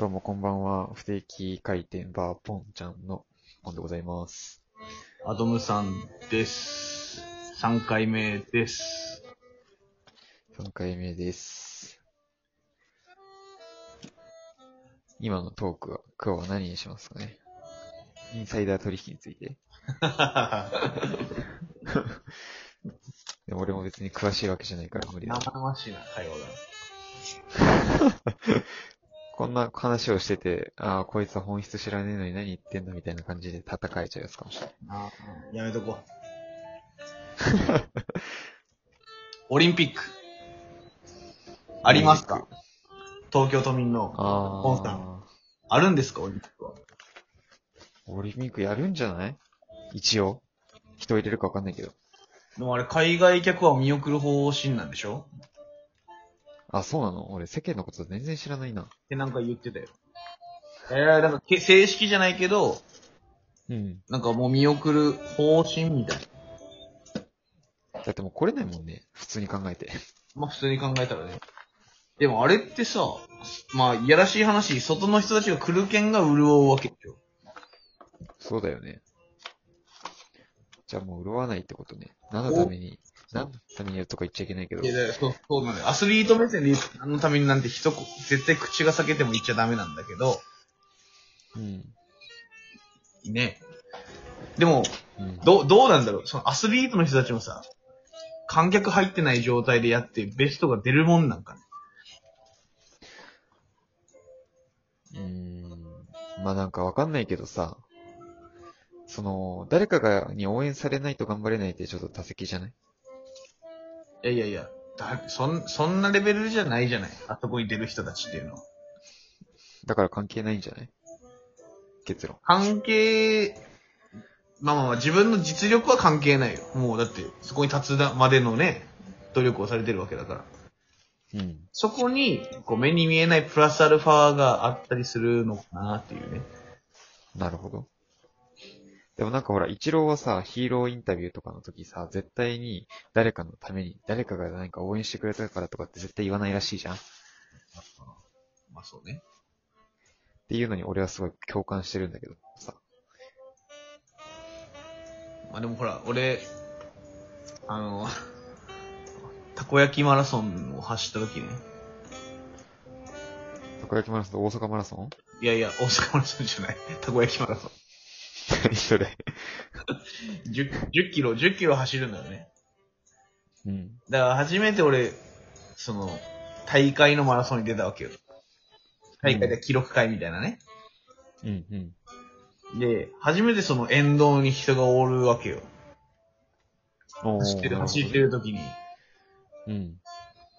どうもこんばんは。不定期回転バーポンちゃんのポンでございます。アドムさんです。3回目です。3回目です。今のトークは、今日は何にしますかね？インサイダー取引について。でも俺も別に詳しいわけじゃないから無理だ。生々しいな、会話が。こんな話をしてて、ああ、こいつは本質知らねえのに何言ってんだみたいな感じで戦えちゃうやつかもしれない。あうんやめとこう。オリンピック。ありますか？東京都民の。あポンさあ。あるんですか？オリンピックは。オリンピックやるんじゃない？一応。人入れるかわかんないけど。でもあれ、海外客は見送る方針なんでしょ？あ、そうなの？俺世間のこと全然知らないな。ってなんか言ってたよ。えー、なんかけ正式じゃないけど、うん。なんかもう見送る方針みたいな。だってもう来れないもんね。普通に考えて。まあ普通に考えたらね。でもあれってさ、まあ、いやらしい話、外の人たちが来る券が潤うわけでしょ。そうだよね。じゃあもう潤わないってことね。何のために、何のためにやるとか言っちゃいけないけどい。や、だからそう、そうなのよ。アスリート目線で言うあのためになんて一こ、絶対口が裂けても言っちゃダメなんだけど、うん。ね。でも、うん。どう、どうなんだろうそのアスリートの人たちもさ、観客入ってない状態でやってベストが出るもんなんかね。うーん。まあなんかわかんないけどさ、その、誰かが、に応援されないと頑張れないってちょっと多責じゃない？いやいやいや、だそん、そんなレベルじゃないじゃない？あそこに出る人たちっていうのは。だから関係ないんじゃない？結論。関係、まあまあまあ自分の実力は関係ないよ。もうだって、そこに立つまでのね、努力をされてるわけだから。うん。そこに、こう目に見えないプラスアルファがあったりするのかなっていうね。なるほど。でもなんかほら、イチローはさ、ヒーローインタビューとかの時さ、絶対に誰かのために、誰かが何か応援してくれたからとかって絶対言わないらしいじゃんっまあそうね。ていうのに俺はすごい共感してるんだけどさ。まあでもほら、俺、あの、たこ焼きマラソンを走った時ね。たこ焼きマラソン？と大阪マラソン？いやいや、大阪マラソンじゃない。たこ焼きマラソン。何それ。10, 10キロ、10キロ走るんだよね。うん。だから初めて俺、その、大会のマラソンに出たわけよ。大会で記録会みたいなね。うん、うん。で、初めてその沿道に人がおるわけよ。おー走ってる、走ってる時に。うん。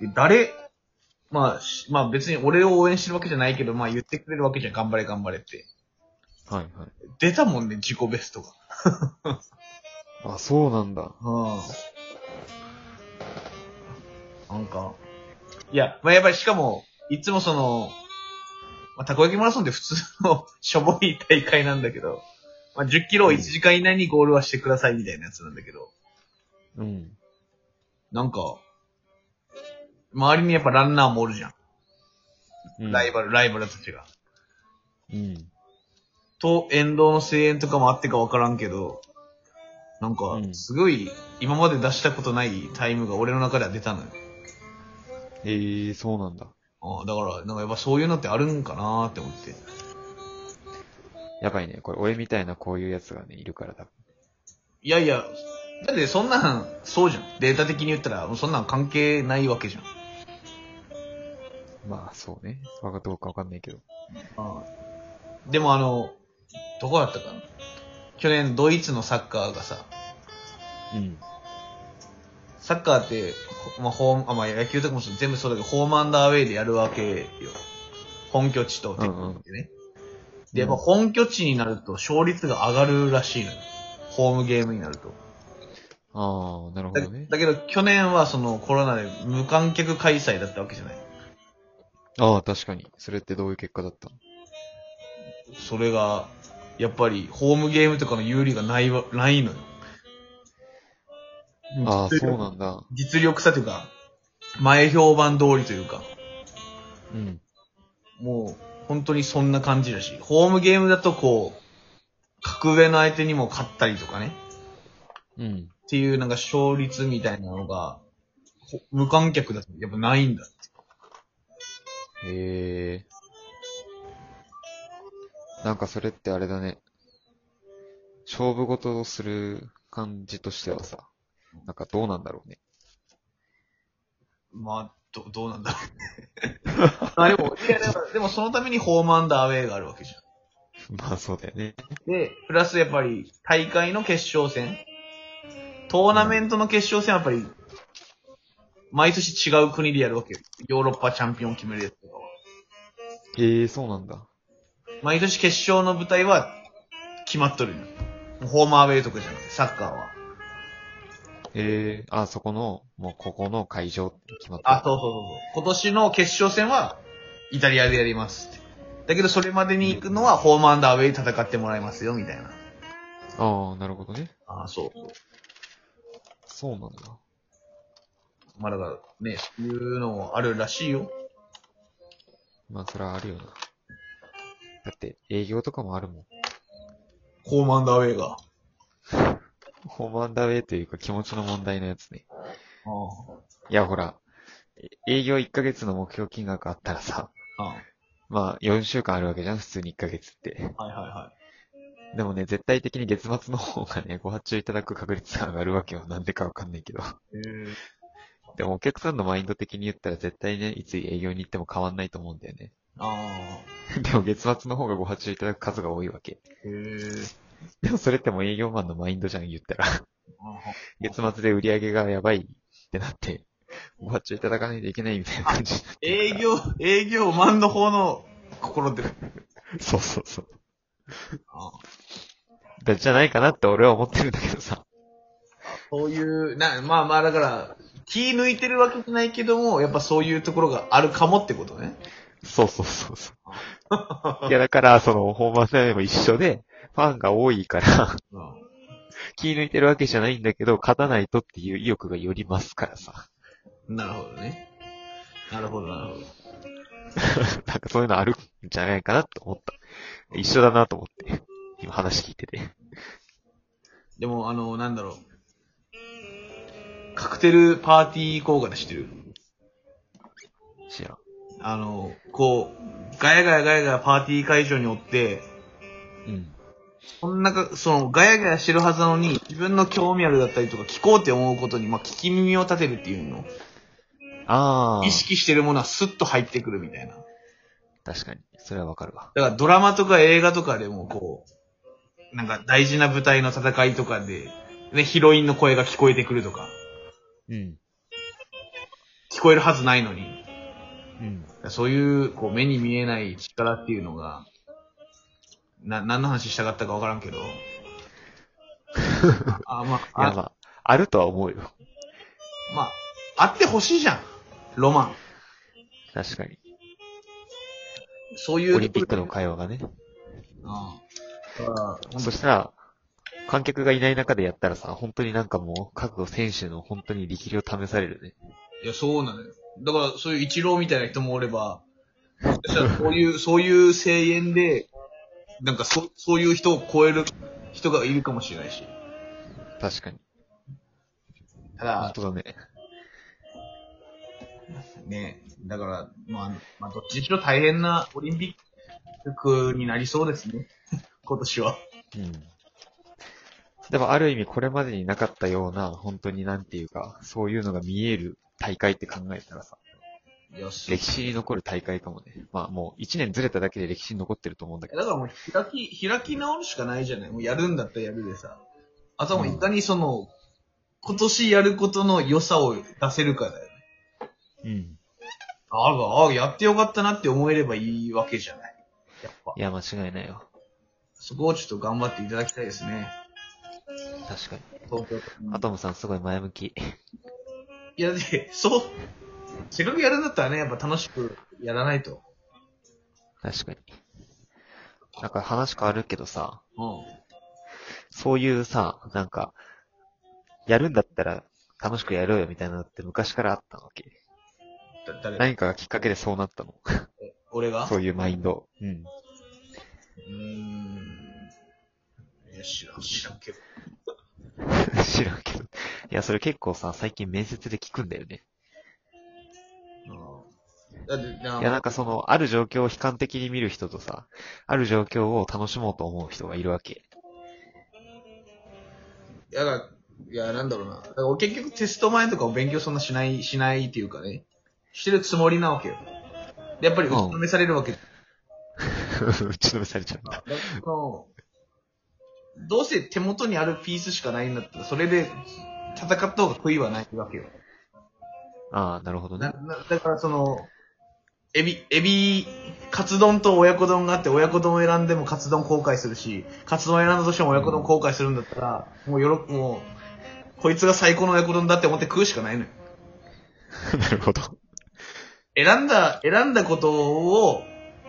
で誰、まあ、しまあ別に俺を応援してるわけじゃないけど、まあ言ってくれるわけじゃん。頑張れ頑張れって。はいはい。出たもんね、自己ベストが。あ、そうなんだ。うん。なんか、いや、まあやっぱりしかも、いつもその、まあ、たこ焼きマラソンって普通の しょぼい大会なんだけど、まあ、10キロを1時間以内にゴールはしてくださいみたいなやつなんだけど、うん。なんか、周りにやっぱランナーもおるじゃん。うんライバル、ライバルたちが。うん。と、沿道の声援とかもあってかわからんけど、なんかう、んすごい、今まで出したことないタイムが俺の中では出たのよ。ええー、そうなんだ。ああだから、なんかやっぱそういうのってあるんかなーって思って。やばいね。これ、俺みたいなこういうやつがね、いるから多分。いやいや、だってそんなん、そうじゃん。データ的に言ったら、もうそんなん関係ないわけじゃん。まあ、そうね。わかどうかわかんないけど。でもあの、どこだったかな？去年ドイツのサッカーがさ、うん。サッカーって、ほまあ、ホーム、あ、まあ、野球とかもそう全部そうだけど、ホームアンダーウェイでやるわけよ。本拠地と敵地でね。で、やっぱ本拠地になると勝率が上がるらしいのよ。ホームゲームになると。ああ、なるほだどね。だけど去年はそのコロナで無観客開催だったわけじゃない。ああ、確かに。それってどういう結果だったの？それが、やっぱりホームゲームとかの有利がないわ、ないのよ。ああ、そうなんだ。実力差というか、前評判通りというか、うん。もう、本当にそんな感じだし、ホームゲームだとこう、格上の相手にも勝ったりとかね、うん。っていうなんか勝率みたいなのが、ほ無観客だとやっぱないんだって。へえ。なんかそれってあれだね。勝負事をする感じとしてはさ、なんかどうなんだろうね。まあ、ど、どうなんだろうね。あ、でも、いや、でも、でもそのためにホームアンダーウェイがあるわけじゃん。まあそうだよね。で、プラスやっぱり大会の決勝戦。トーナメントの決勝戦はやっぱり、毎年違う国でやるわけよ。ヨーロッパチャンピオンを決めるやつとかは。へえ、そうなんだ。毎年決勝の舞台は決まっとるよ。ホームアウェイとかじゃなくて、サッカーは。へえ、あ、そこの、もうここの会場って決まった。あ、そうそうそうそう。今年の決勝戦は、イタリアでやりますって。だけどそれまでに行くのはホームアンダーウェイで戦ってもらいますよ、みたいな。ああ、なるほどね。あそうそう。そうなんだ。まあだからね、そういうのもあるらしいよ。まあそれはあるよな。だって営業とかもあるもん。ホームアンダーウェイが。ホームアンダーウェイというか気持ちの問題のやつね。あいやほら、え営業1ヶ月の目標金額あったらさ、あ。あまあ4週間あるわけじゃん、普通に1ヶ月って。あ。はいはいはでもね、絶対的に月末の方がね、ご発注いただく確率が上がるわけよ。なんでかわかんないけど。い。でもお客さんのマインド的に言ったら絶対ね、いつ営業に行っても変わんないと思うんだよね。あ でも月末の方がご発注いただく数が多いわけ。あ。へえ。でもそれってもう営業マンのマインドじゃん、言ったら。月末で売り上げがやばいってなって、ご発注いただかないといけないみたいな感じ営業、営業マンの方の心で。そうそうそう。あだじゃないかなって俺は思ってるんだけどさ。そういう、な、まあまあだから、気抜いてるわけじゃないけども、やっぱそういうところがあるかもってことね。そうそうそうそう。いやだから、その、ホーマーでも一緒で、ファンが多いから、うん。気抜いてるわけじゃないんだけど、勝たないとっていう意欲がより増すからさ。なるほどね。なるほど、なるほど。なんかそういうのあるんじゃないかなと思った。一緒だなと思って、今話聞いてて。でも、あの、なんだろう。カクテルパーティー効果で知ってる？知らん。あの、こう、ガヤガヤガヤガヤパーティー会場におって、うん。そんなか、その、ガヤガヤしてるはずなのに、自分の興味あるだったりとか、聞こうって思うことに、まあ、聞き耳を立てるっていうの。ああ。意識してるものはスッと入ってくるみたいな。確かに。それはわかるわ。だからドラマとか映画とかでもこう、なんか大事な舞台の戦いとかで、ね、ヒロインの声が聞こえてくるとか、うん。聞こえるはずないのに。うん。そういう、こう、目に見えない力っていうのが、な、何の話したかったかわからんけど。あ、まいあ、あやまあ、あるとは思うよ。まあ、あってほしいじゃん。ロマン。確かに。そういう。オリンピックの会話がね。ああ。だから、ほんそしたら、観客がいない中でやったらさ、本当になんかもう、各選手の本当に力量試されるね。いや、そうなのよ。だから、そういう一郎みたいな人もおれば、そういう、そういう声援で、なんかそ、そういう人を超える人がいるかもしれないし。確かに。ただ、本当だね。ね、だから、まあ、まあ、どっちにしろ大変なオリンピックになりそうですね。今年は。うん。でもある意味これまでになかったような、本当になんていうか、そういうのが見える大会って考えたらさ、よし。歴史に残る大会かもね。まあもう一年ずれただけで歴史に残ってると思うんだけど。だからもう開き、開き直るしかないじゃない。もうやるんだったらやるでさ。あとはもういかにその、今年やることの良さを出せるかだよね。うん。ああ、ああ、やってよかったなって思えればいいわけじゃない。やっぱい。や、間違いないよ。そこをちょっと頑張っていただきたいですね。確かに。東京都アトムさんすごい前向き。いや、で、そう、せっかくやるんだったらね、やっぱ楽しくやらないと。確かに。なんか話変わるけどさ、うん。そういうさ、なんか、やるんだったら楽しくやろうよみたいなのって昔からあったわけ。だ、誰？何かがきっかけでそうなったの。俺が？そういうマインド。うん。うーん。いや、知らん、知らんけど。知らんけど。いや、それ結構さ、最近面接で聞くんだよね。だって、ないや、なんかその、ある状況を悲観的に見る人とさ、ある状況を楽しもうと思う人がいるわけ。いや、だいや、なんだろうな。だから俺結局テスト前とかを勉強そんなしない、しないっていうかね。してるつもりなわけよ。で、やっぱり打ちのめされるわけ。打ちのめされちゃうんだ。だからそのどうせ手元にあるピースしかないんだったら、それで戦った方が悔いはないわけよ。ああ、なるほどなね。なだからその、エビ、エビ、カツ丼と親子丼があって、親子丼を選んでもカツ丼後悔するし、カツ丼を選んだとしても親子丼後悔するんだったら、もうよろ、もう、こいつが最高の親子丼だって思って食うしかないのよ。なるほど。選んだ、選んだことを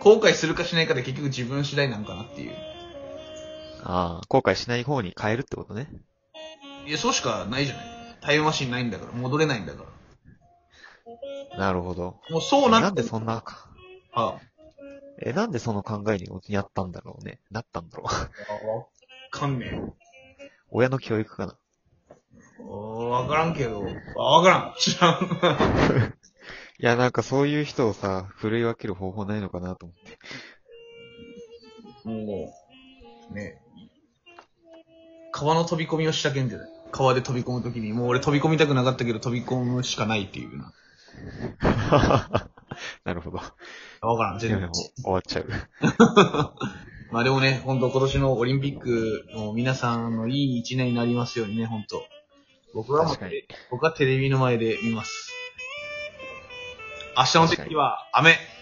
後悔するかしないかで結局自分次第なんかなっていう。ああ、後悔しない方に変えるってことね。いや、そうしかないじゃない。タイムマシンないんだから、戻れないんだから。なるほど。もうそうななんってでそんなか、あえ、なんでその考えにやったんだろうね？なったんだろう？あ、わかんねえ。親の教育かな？わからんけど、あわからん。知らん。いや、なんかそういう人をさ、振るい分ける方法ないのかなと思って。もう、ね。川の飛び込みをしたけんじゃない川で飛び込むときに、もう俺飛び込みたくなかったけど飛び込むしかないっていうな。なるほど。わからん、全然。終わっちゃう。まあでもね、本当今年のオリンピックの皆さんのいい一年になりますようにね、本当僕は僕はテレビの前で見ます。明日の天気は雨。